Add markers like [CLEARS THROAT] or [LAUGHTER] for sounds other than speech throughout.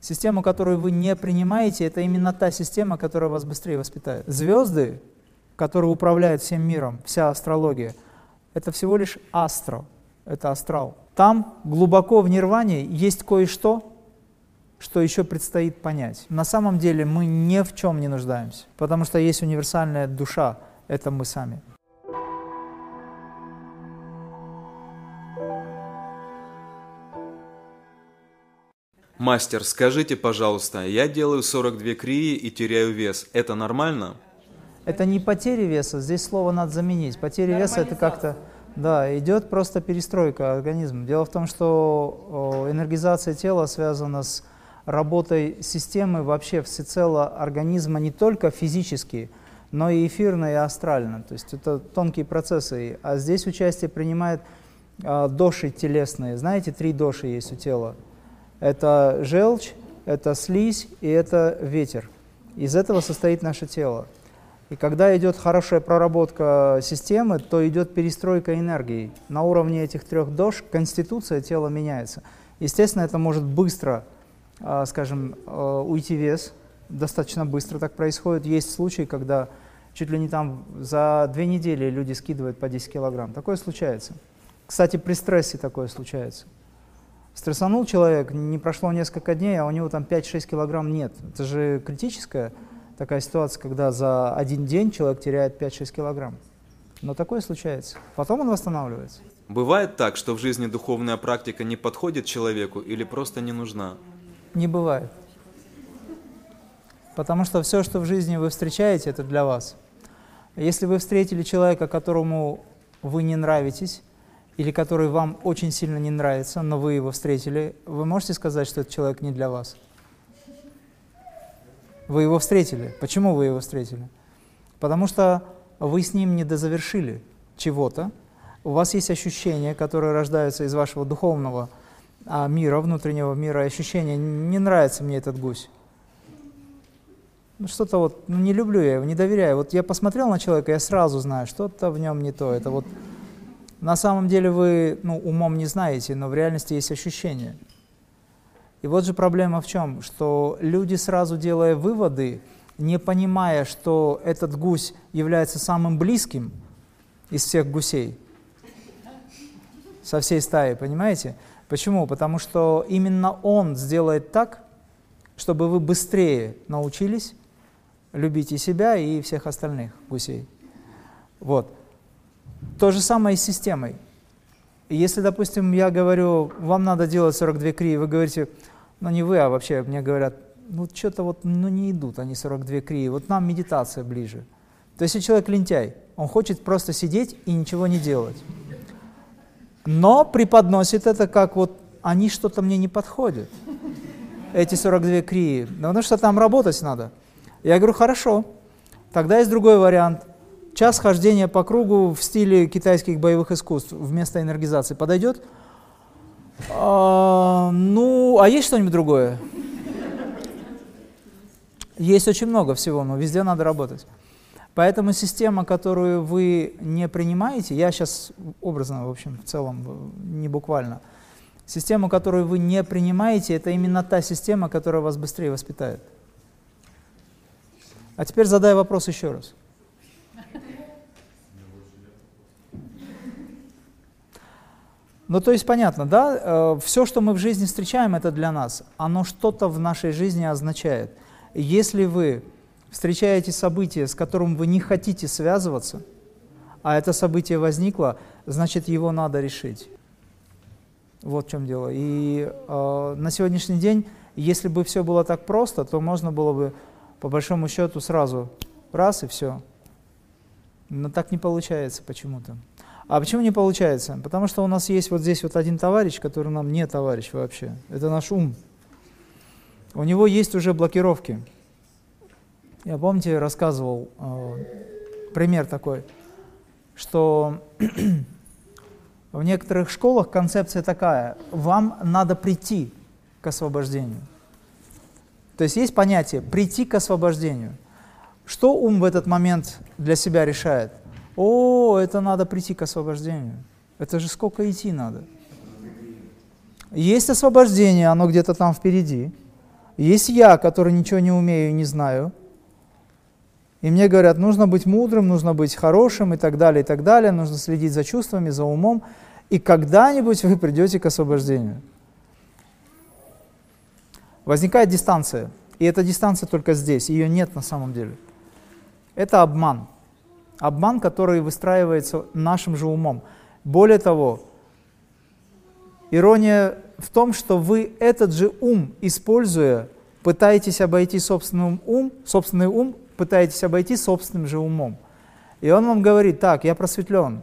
Систему, которую вы не принимаете, это именно та система, которая вас быстрее воспитает. Звезды, которые управляют всем миром, вся астрология, это всего лишь астро, это астрал. Там глубоко в нирване есть кое-что, что еще предстоит понять. На самом деле мы ни в чем не нуждаемся, потому что есть универсальная душа, это мы сами. Мастер, скажите, пожалуйста, я делаю 42 крии и теряю вес. Это нормально? Это не потеря веса, здесь слово надо заменить. Потеря веса это как-то, да, идет просто перестройка организма. Дело в том, что энергизация тела связана с работой системы вообще всецело организма не только физически, но и эфирно и астрально. То есть это тонкие процессы. А здесь участие принимает а, доши телесные. Знаете, три доши есть у тела. Это желчь, это слизь и это ветер. Из этого состоит наше тело. И когда идет хорошая проработка системы, то идет перестройка энергии. На уровне этих трех дож конституция тела меняется. Естественно, это может быстро, а, скажем, а, уйти вес, достаточно быстро так происходит. Есть случаи, когда чуть ли не там за две недели люди скидывают по 10 килограмм. Такое случается. Кстати, при стрессе такое случается. Стрессанул человек, не прошло несколько дней, а у него там 5-6 килограмм нет. Это же критическая такая ситуация, когда за один день человек теряет 5-6 килограмм. Но такое случается. Потом он восстанавливается. Бывает так, что в жизни духовная практика не подходит человеку или просто не нужна? Не бывает. Потому что все, что в жизни вы встречаете, это для вас. Если вы встретили человека, которому вы не нравитесь, или который вам очень сильно не нравится, но вы его встретили, вы можете сказать, что этот человек не для вас? Вы его встретили. Почему вы его встретили? Потому что вы с ним не дозавершили чего-то, у вас есть ощущения, которые рождаются из вашего духовного а, мира, внутреннего мира, ощущения, не нравится мне этот гусь. Ну, что-то вот, ну, не люблю я его, не доверяю. Вот я посмотрел на человека, я сразу знаю, что-то в нем не то. Это вот на самом деле вы ну, умом не знаете, но в реальности есть ощущение. И вот же проблема в чем, что люди сразу делая выводы, не понимая, что этот гусь является самым близким из всех гусей, со всей стаи, понимаете? Почему? Потому что именно он сделает так, чтобы вы быстрее научились любить и себя, и всех остальных гусей. Вот. То же самое и с системой. Если, допустим, я говорю, вам надо делать 42 крии, вы говорите, ну не вы, а вообще мне говорят, ну что-то вот, ну не идут они 42 крии, вот нам медитация ближе. То есть если человек лентяй, он хочет просто сидеть и ничего не делать. Но преподносит это как вот, они что-то мне не подходят, эти 42 крии, потому что там работать надо. Я говорю, хорошо, тогда есть другой вариант – Час хождения по кругу в стиле китайских боевых искусств вместо энергизации подойдет? А, ну, а есть что-нибудь другое? Есть очень много всего, но везде надо работать. Поэтому система, которую вы не принимаете, я сейчас образно, в общем, в целом, не буквально, систему, которую вы не принимаете, это именно та система, которая вас быстрее воспитает. А теперь задай вопрос еще раз. Ну, то есть понятно, да, э, все, что мы в жизни встречаем, это для нас. Оно что-то в нашей жизни означает. Если вы встречаете событие, с которым вы не хотите связываться, а это событие возникло, значит, его надо решить. Вот в чем дело. И э, на сегодняшний день, если бы все было так просто, то можно было бы, по большому счету, сразу раз и все. Но так не получается почему-то. А почему не получается? Потому что у нас есть вот здесь вот один товарищ, который нам не товарищ вообще. Это наш ум. У него есть уже блокировки. Я, помните, рассказывал э, пример такой, что [CLEARS THROAT] в некоторых школах концепция такая, вам надо прийти к освобождению. То есть есть понятие «прийти к освобождению». Что ум в этот момент для себя решает? О, это надо прийти к освобождению. Это же сколько идти надо. Есть освобождение, оно где-то там впереди. Есть я, который ничего не умею и не знаю. И мне говорят, нужно быть мудрым, нужно быть хорошим и так далее, и так далее, нужно следить за чувствами, за умом, и когда-нибудь вы придете к освобождению. Возникает дистанция, и эта дистанция только здесь, ее нет на самом деле. Это обман. Обман, который выстраивается нашим же умом. Более того, ирония в том, что вы этот же ум, используя, пытаетесь обойти собственный ум, собственный ум пытаетесь обойти собственным же умом. И он вам говорит, так, я просветлен,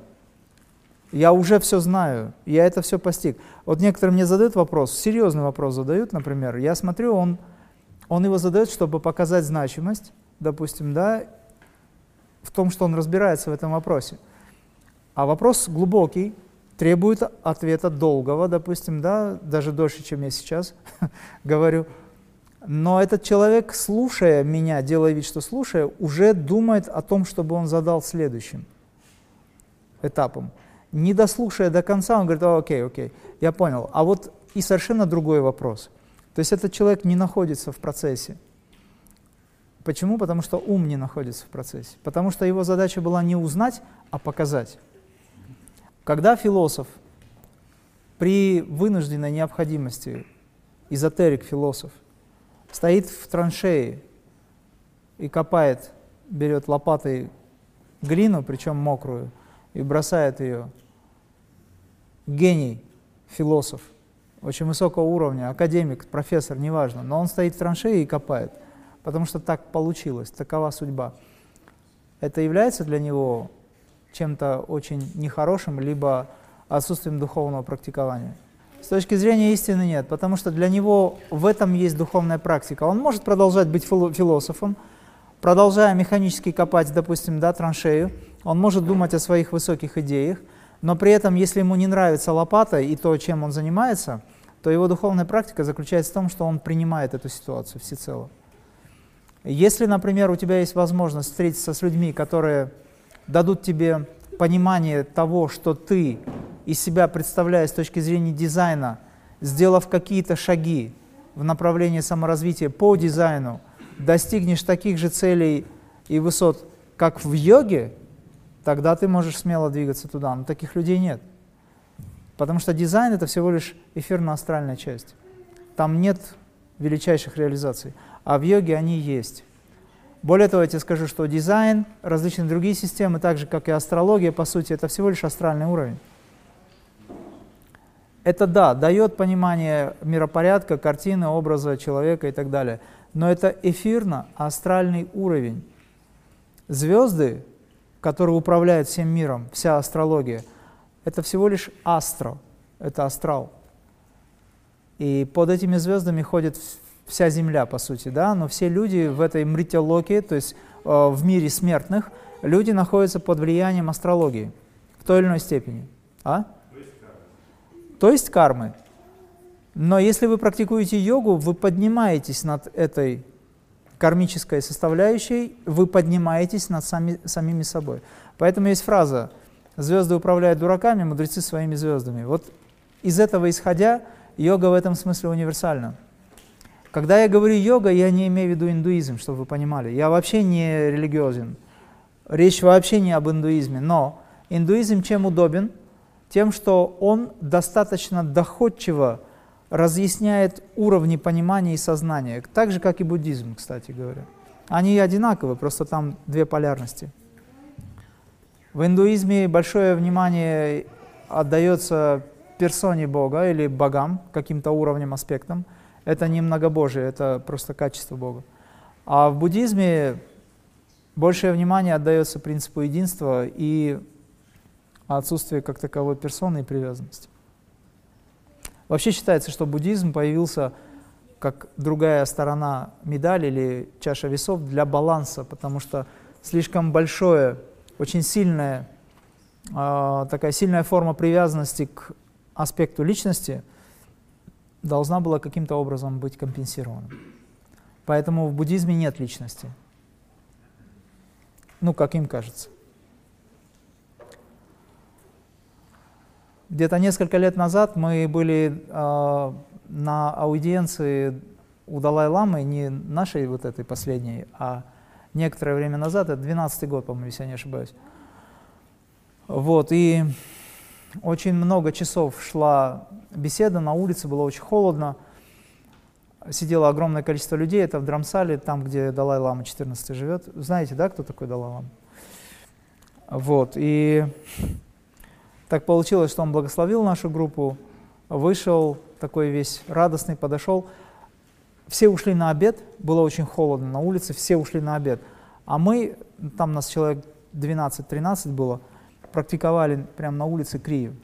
я уже все знаю, я это все постиг. Вот некоторые мне задают вопрос, серьезный вопрос задают, например, я смотрю, он, он его задает, чтобы показать значимость, допустим, да, в том, что он разбирается в этом вопросе. А вопрос глубокий, требует ответа долгого, допустим, да, даже дольше, чем я сейчас [LAUGHS] говорю. Но этот человек, слушая меня, делая вид, что слушая, уже думает о том, чтобы он задал следующим этапом. Не дослушая до конца, он говорит, О, окей, окей, я понял. А вот и совершенно другой вопрос. То есть этот человек не находится в процессе. Почему? Потому что ум не находится в процессе. Потому что его задача была не узнать, а показать. Когда философ при вынужденной необходимости, эзотерик-философ, стоит в траншее и копает, берет лопатой глину, причем мокрую, и бросает ее. Гений, философ, очень высокого уровня, академик, профессор, неважно, но он стоит в траншее и копает, потому что так получилось, такова судьба. Это является для него чем-то очень нехорошим, либо отсутствием духовного практикования. С точки зрения истины нет, потому что для него в этом есть духовная практика. Он может продолжать быть философом, продолжая механически копать, допустим, да, траншею, он может думать о своих высоких идеях, но при этом, если ему не нравится лопата и то, чем он занимается, то его духовная практика заключается в том, что он принимает эту ситуацию всецело. Если, например, у тебя есть возможность встретиться с людьми, которые дадут тебе понимание того, что ты из себя представляешь с точки зрения дизайна, сделав какие-то шаги в направлении саморазвития по дизайну, достигнешь таких же целей и высот, как в йоге, тогда ты можешь смело двигаться туда. Но таких людей нет. Потому что дизайн — это всего лишь эфирно-астральная часть. Там нет величайших реализаций. А в йоге они есть. Более того, я тебе скажу, что дизайн, различные другие системы, так же, как и астрология, по сути, это всего лишь астральный уровень. Это да, дает понимание миропорядка, картины, образа человека и так далее. Но это эфирно-астральный уровень. Звезды, которые управляют всем миром, вся астрология, это всего лишь астро, это астрал. И под этими звездами ходят вся Земля, по сути, да, но все люди в этой мритялоке, то есть э, в мире смертных, люди находятся под влиянием астрологии в той или иной степени. А? То есть кармы. Но если вы практикуете йогу, вы поднимаетесь над этой кармической составляющей, вы поднимаетесь над сами, самими собой. Поэтому есть фраза «звезды управляют дураками, мудрецы своими звездами». Вот из этого исходя, йога в этом смысле универсальна. Когда я говорю йога, я не имею в виду индуизм, чтобы вы понимали. Я вообще не религиозен. Речь вообще не об индуизме. Но индуизм чем удобен? Тем, что он достаточно доходчиво разъясняет уровни понимания и сознания, так же, как и буддизм, кстати говоря. Они одинаковы, просто там две полярности. В индуизме большое внимание отдается персоне Бога или богам, каким-то уровнем, аспектам – это не многобожие, это просто качество Бога. А в буддизме большее внимание отдается принципу единства и отсутствию как таковой персоны и привязанности. Вообще считается, что буддизм появился как другая сторона медали или чаша весов для баланса, потому что слишком большое, очень сильная, э, такая сильная форма привязанности к аспекту личности – должна была каким-то образом быть компенсирована. Поэтому в буддизме нет личности. Ну, как им кажется. Где-то несколько лет назад мы были э, на аудиенции у Далай-Ламы, не нашей вот этой последней, а некоторое время назад, это 12 год, по-моему, если я не ошибаюсь. Вот, и очень много часов шла беседа, на улице было очень холодно, сидело огромное количество людей, это в Драмсале, там, где Далай-Лама 14 живет. Знаете, да, кто такой Далай-Лама? Вот, и так получилось, что он благословил нашу группу, вышел такой весь радостный, подошел. Все ушли на обед, было очень холодно на улице, все ушли на обед. А мы, там нас человек 12-13 было, практиковали прямо на улице крию.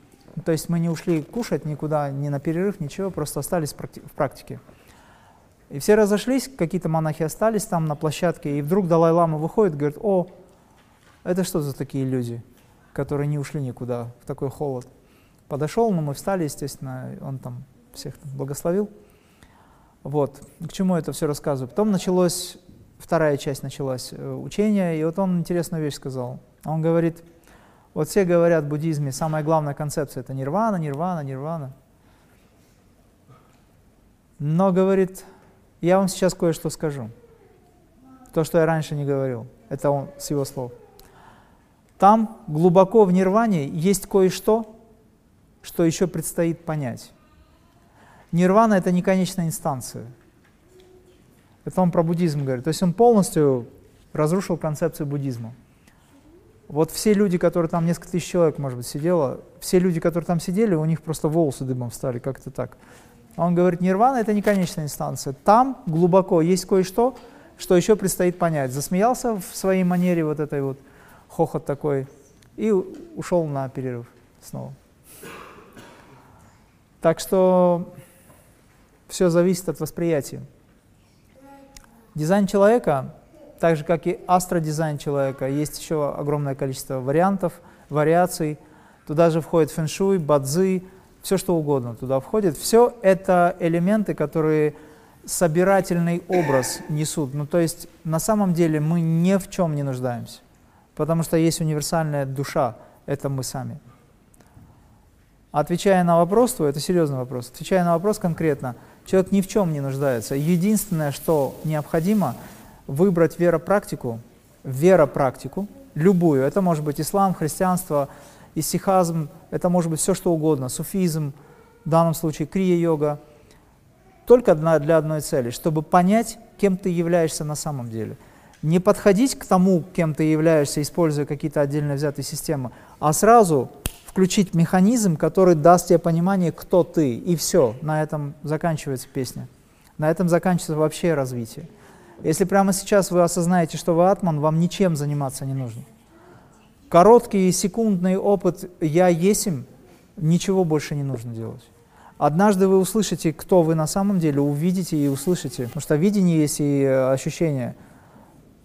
То есть мы не ушли кушать никуда, ни на перерыв, ничего, просто остались в практике. И все разошлись, какие-то монахи остались там на площадке, и вдруг Далай-Лама выходит, говорит, о, это что за такие люди, которые не ушли никуда в такой холод? Подошел, но мы встали, естественно, он там всех там благословил. Вот, к чему это все рассказываю. Потом началось, вторая часть началась, э, учение, и вот он интересную вещь сказал. Он говорит, вот все говорят в буддизме, самая главная концепция это нирвана, нирвана, нирвана. Но, говорит, я вам сейчас кое-что скажу. То, что я раньше не говорил. Это он с его слов. Там глубоко в нирване есть кое-что, что еще предстоит понять. Нирвана – это не конечная инстанция. Это он про буддизм говорит. То есть он полностью разрушил концепцию буддизма. Вот все люди, которые там, несколько тысяч человек, может быть, сидело, все люди, которые там сидели, у них просто волосы дымом встали, как-то так. Он говорит, нирвана – это не конечная инстанция. Там глубоко есть кое-что, что еще предстоит понять. Засмеялся в своей манере вот этой вот, хохот такой, и ушел на перерыв снова. Так что все зависит от восприятия. Дизайн человека, так же как и астродизайн человека, есть еще огромное количество вариантов, вариаций. Туда же входит фэншуй, бадзи, все что угодно туда входит. Все это элементы, которые собирательный образ несут. Ну, то есть на самом деле мы ни в чем не нуждаемся, потому что есть универсальная душа, это мы сами. Отвечая на вопрос твой, это серьезный вопрос, отвечая на вопрос конкретно, человек ни в чем не нуждается. Единственное, что необходимо, выбрать веропрактику, веропрактику, любую, это может быть ислам, христианство, исихазм, это может быть все что угодно, суфизм, в данном случае крия-йога, только для одной цели, чтобы понять, кем ты являешься на самом деле. Не подходить к тому, кем ты являешься, используя какие-то отдельно взятые системы, а сразу включить механизм, который даст тебе понимание, кто ты, и все, на этом заканчивается песня. На этом заканчивается вообще развитие. Если прямо сейчас вы осознаете, что вы атман, вам ничем заниматься не нужно. Короткий секундный опыт «я есим» ничего больше не нужно делать. Однажды вы услышите, кто вы на самом деле, увидите и услышите. Потому что видение есть и э, ощущение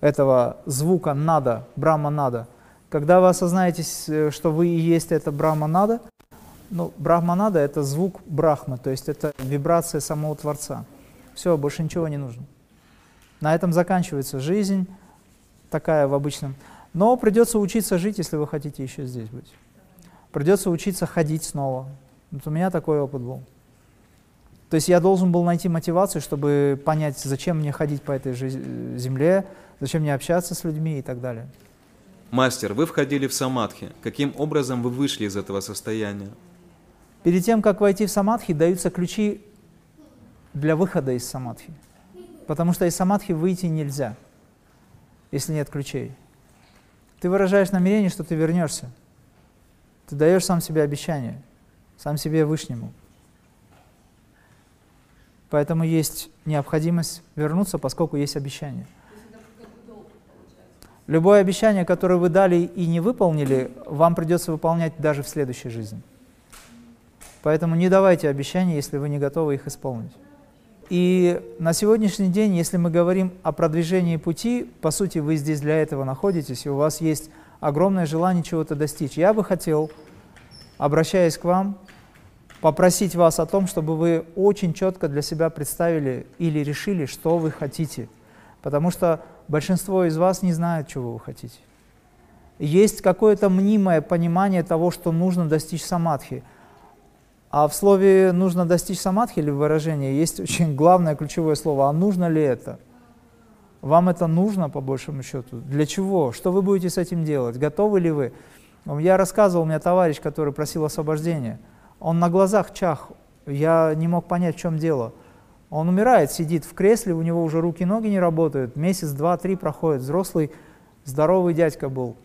этого звука «надо», «брахма-нада». Когда вы осознаете, э, что вы и есть это брахма-нада, ну, брахма-нада – это звук брахмы, то есть это вибрация самого Творца. Все, больше ничего не нужно. На этом заканчивается жизнь, такая в обычном но придется учиться жить, если вы хотите еще здесь быть. Придется учиться ходить снова. Вот у меня такой опыт был. То есть я должен был найти мотивацию, чтобы понять, зачем мне ходить по этой земле, зачем мне общаться с людьми и так далее. Мастер, вы входили в самадхи. Каким образом вы вышли из этого состояния? Перед тем, как войти в самадхи, даются ключи для выхода из самадхи. Потому что из самадхи выйти нельзя, если нет ключей. Ты выражаешь намерение, что ты вернешься. Ты даешь сам себе обещание, сам себе Вышнему. Поэтому есть необходимость вернуться, поскольку есть обещание. Любое обещание, которое вы дали и не выполнили, вам придется выполнять даже в следующей жизни. Поэтому не давайте обещания, если вы не готовы их исполнить. И на сегодняшний день, если мы говорим о продвижении пути, по сути, вы здесь для этого находитесь, и у вас есть огромное желание чего-то достичь. Я бы хотел, обращаясь к вам, попросить вас о том, чтобы вы очень четко для себя представили или решили, что вы хотите. Потому что большинство из вас не знает, чего вы хотите. Есть какое-то мнимое понимание того, что нужно достичь самадхи – А в слове «нужно достичь самадхи» или в выражении есть очень главное ключевое слово «а нужно ли это?» Вам это нужно, по большему счету? Для чего? Что вы будете с этим делать? Готовы ли вы? Я рассказывал, у меня товарищ, который просил освобождения. Он на глазах чах. Я не мог понять, в чем дело. Он умирает, сидит в кресле, у него уже руки и ноги не работают. Месяц, два, три проходит. Взрослый, здоровый дядька был.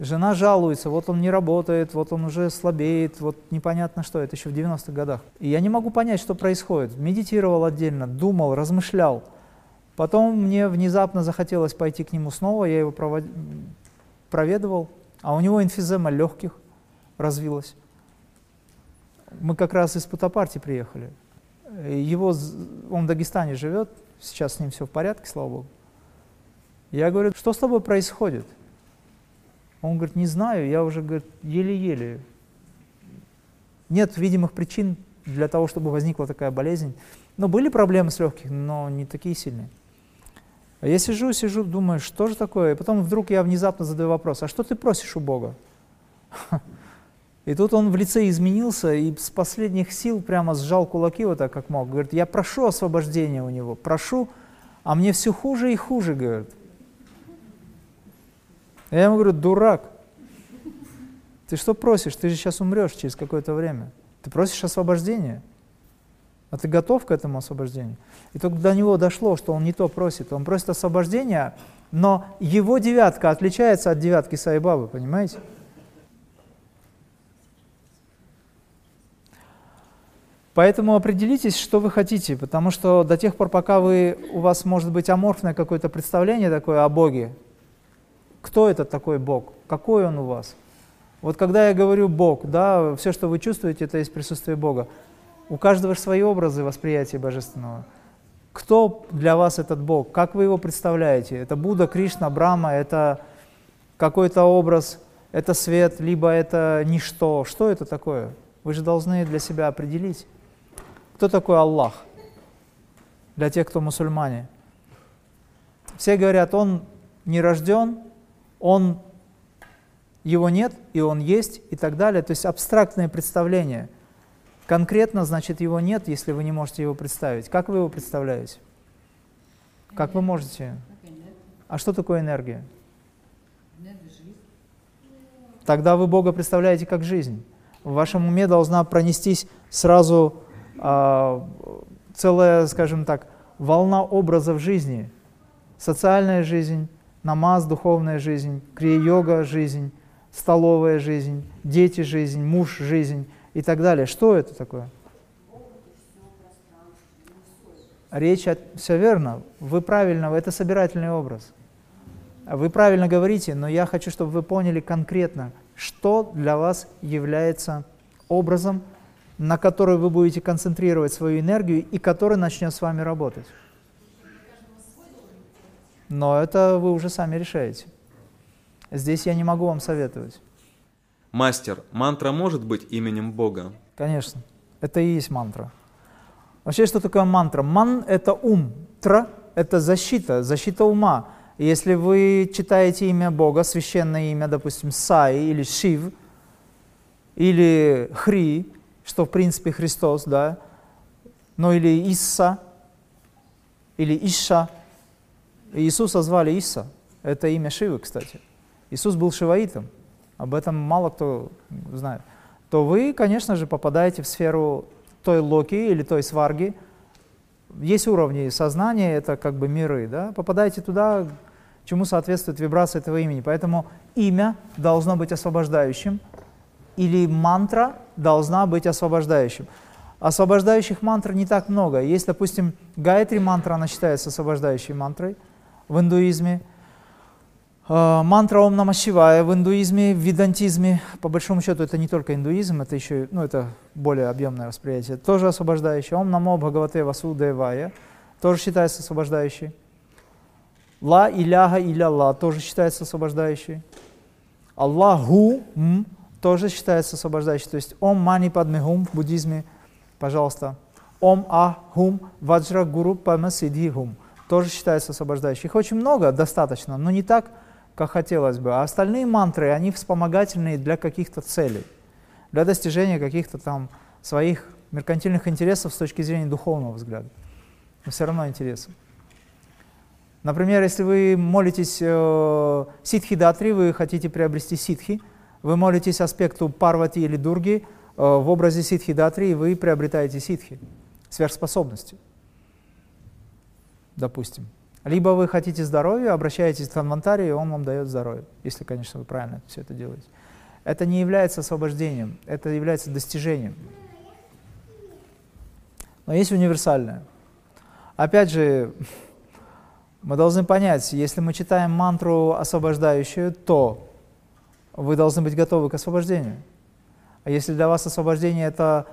Жена жалуется, вот он не работает, вот он уже слабеет, вот непонятно что, это еще в 90-х годах. И я не могу понять, что происходит. Медитировал отдельно, думал, размышлял. Потом мне внезапно захотелось пойти к нему снова, я его провод... проведывал, а у него инфизема легких развилась. Мы как раз из Путапарти приехали. Его, он в Дагестане живет, сейчас с ним все в порядке, слава Богу. Я говорю, что с тобой происходит? Он говорит, не знаю, я уже, говорит, еле-еле. Нет видимых причин для того, чтобы возникла такая болезнь. Но были проблемы с легких, но не такие сильные. А я сижу, сижу, думаю, что же такое? И потом вдруг я внезапно задаю вопрос, а что ты просишь у Бога? [LAUGHS] И тут он в лице изменился и с последних сил прямо сжал кулаки вот так, как мог. Говорит, я прошу освобождения у него, прошу, а мне все хуже и хуже, говорит. Я ему говорю, дурак, ты что просишь? Ты же сейчас умрешь через какое-то время. Ты просишь освобождения. А ты готов к этому освобождению? И только до него дошло, что он не то просит. Он просит освобождения, но его девятка отличается от девятки Сайбабы, понимаете? Поэтому определитесь, что вы хотите, потому что до тех пор, пока вы, у вас может быть аморфное какое-то представление такое о Боге, кто это такой Бог, какой он у вас? Вот когда я говорю Бог, да, все, что вы чувствуете, это есть присутствие Бога. У каждого свои образы восприятия Божественного. Кто для вас этот Бог? Как вы его представляете? Это Будда, Кришна, Брама, это какой-то образ, это свет, либо это ничто. Что это такое? Вы же должны для себя определить. Кто такой Аллах? Для тех, кто мусульмане. Все говорят, он не рожден, он, его нет, и он есть, и так далее. То есть абстрактные представления – Конкретно, значит, его нет, если вы не можете его представить. Как вы его представляете? Как вы можете? А что такое энергия? Тогда вы Бога представляете как жизнь. В вашем уме должна пронестись сразу э, целая, скажем так, волна образов жизни. Социальная жизнь, намаз, духовная жизнь, крия-йога жизнь, столовая жизнь, дети жизнь, муж жизнь и так далее. Что это такое? Речь, о... все верно, вы правильно, это собирательный образ. Вы правильно говорите, но я хочу, чтобы вы поняли конкретно, что для вас является образом, на который вы будете концентрировать свою энергию и который начнет с вами работать. Но это вы уже сами решаете. Здесь я не могу вам советовать. Мастер, мантра может быть именем Бога? Конечно. Это и есть мантра. Вообще, что такое мантра? Ман – это ум, тра – это защита, защита ума. Если вы читаете имя Бога, священное имя, допустим, Сай или Шив, или Хри, что в принципе Христос, да, ну или Исса, или Иша. Иисуса звали Иса, это имя Шивы, кстати. Иисус был шиваитом об этом мало кто знает, то вы, конечно же, попадаете в сферу той локи или той сварги. Есть уровни сознания, это как бы миры, да? попадаете туда, чему соответствует вибрация этого имени. Поэтому имя должно быть освобождающим, или мантра должна быть освобождающим. Освобождающих мантр не так много. Есть, допустим, Гайатри мантра, она считается освобождающей мантрой в индуизме. Э, мантра Ом Нама в индуизме, в ведантизме, по большому счету это не только индуизм, это еще, ну это более объемное восприятие, тоже освобождающее. Ом Намо Бхагавате Васудевая тоже считается освобождающей. Ла Иляха Иля тоже считается освобождающей. Аллаху м, тоже считается освобождающей. То есть Ом Мани Падме Хум в буддизме, пожалуйста. Ом А Хум Ваджра Гуру Пама Сидхи Хум тоже считается освобождающей. Их очень много, достаточно, но не так, как хотелось бы. А остальные мантры, они вспомогательные для каких-то целей, для достижения каких-то там своих меркантильных интересов с точки зрения духовного взгляда. Но все равно интересы. Например, если вы молитесь э, ситхи-датри, вы хотите приобрести ситхи, вы молитесь аспекту парвати или дурги э, в образе ситхи-датри, и вы приобретаете ситхи, сверхспособности, допустим. Либо вы хотите здоровья, обращаетесь к Танвантаре, и он вам дает здоровье, если, конечно, вы правильно все это делаете. Это не является освобождением, это является достижением. Но есть универсальное. Опять же, [LAUGHS] мы должны понять, если мы читаем мантру освобождающую, то вы должны быть готовы к освобождению. А если для вас освобождение это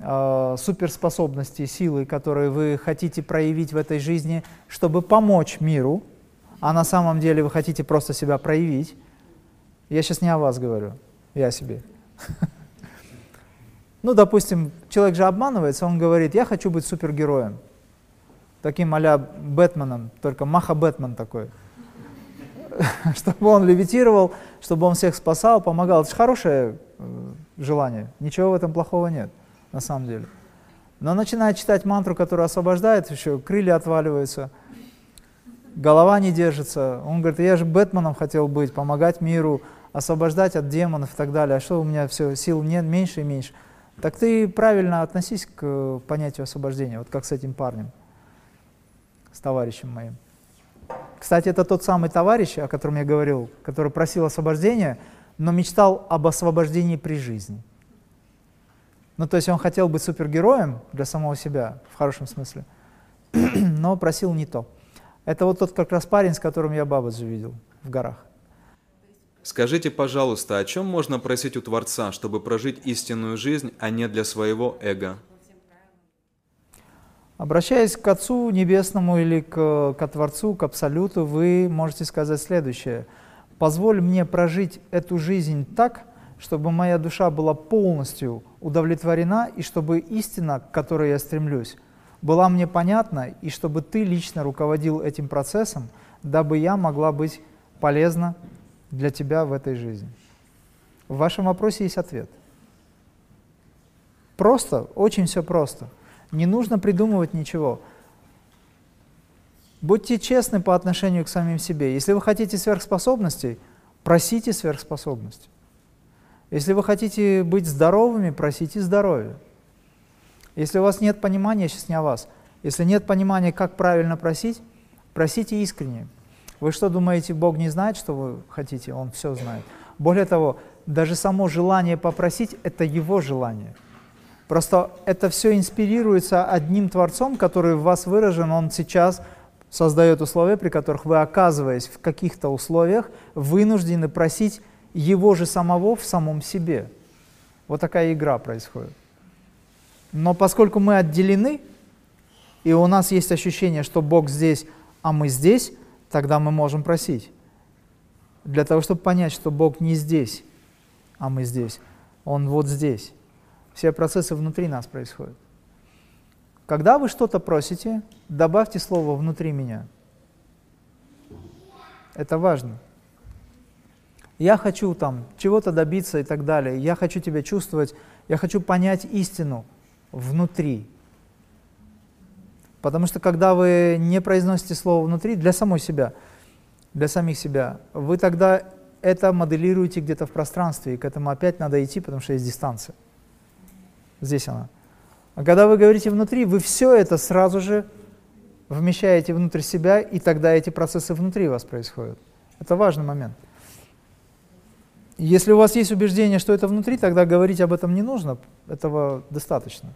э, суперспособности, силы, которые вы хотите проявить в этой жизни, чтобы помочь миру, а на самом деле вы хотите просто себя проявить, я сейчас не о вас говорю, я о себе. [LAUGHS] Ну, допустим, человек же обманывается, он говорит, я хочу быть супергероем таким а Бэтменом, только Маха Бэтмен такой. [LAUGHS] чтобы он левитировал, чтобы он всех спасал, помогал. Это же хорошее э, желание, ничего в этом плохого нет, на самом деле. Но начинает читать мантру, которая освобождает, еще крылья отваливаются, голова не держится. Он говорит, я же Бэтменом хотел быть, помогать миру, освобождать от демонов и так далее. А что у меня все, сил нет, меньше и меньше. Так ты правильно относись к э, понятию освобождения, вот как с этим парнем с товарищем моим. Кстати, это тот самый товарищ, о котором я говорил, который просил освобождения, но мечтал об освобождении при жизни. Ну, то есть он хотел быть супергероем для самого себя, в хорошем смысле, [CLEARS THROAT] но просил не то. Это вот тот как раз парень, с которым я Бабаджи видел в горах. Скажите, пожалуйста, о чем можно просить у Творца, чтобы прожить истинную жизнь, а не для своего эго? Обращаясь к Отцу Небесному или к, к Творцу, к Абсолюту, вы можете сказать следующее. «Позволь мне прожить эту жизнь так, чтобы моя душа была полностью удовлетворена, и чтобы истина, к которой я стремлюсь, была мне понятна, и чтобы ты лично руководил этим процессом, дабы я могла быть полезна для тебя в этой жизни». В вашем вопросе есть ответ. Просто, очень все просто – не нужно придумывать ничего. Будьте честны по отношению к самим себе. Если вы хотите сверхспособностей, просите сверхспособности. Если вы хотите быть здоровыми, просите здоровья. Если у вас нет понимания, сейчас не о вас, если нет понимания, как правильно просить, просите искренне. Вы что думаете, Бог не знает, что вы хотите? Он все знает. Более того, даже само желание попросить – это Его желание – Просто это все инспирируется одним Творцом, который в вас выражен, он сейчас создает условия, при которых вы, оказываясь в каких-то условиях, вынуждены просить Его же самого в самом себе. Вот такая игра происходит. Но поскольку мы отделены, и у нас есть ощущение, что Бог здесь, а мы здесь, тогда мы можем просить. Для того, чтобы понять, что Бог не здесь, а мы здесь. Он вот здесь. Все процессы внутри нас происходят. Когда вы что-то просите, добавьте слово «внутри меня». Это важно. Я хочу там чего-то добиться и так далее. Я хочу тебя чувствовать. Я хочу понять истину внутри. Потому что когда вы не произносите слово внутри для самой себя, для самих себя, вы тогда это моделируете где-то в пространстве, и к этому опять надо идти, потому что есть дистанция. Здесь она. А когда вы говорите внутри, вы все это сразу же вмещаете внутрь себя, и тогда эти процессы внутри вас происходят. Это важный момент. Если у вас есть убеждение, что это внутри, тогда говорить об этом не нужно, этого достаточно.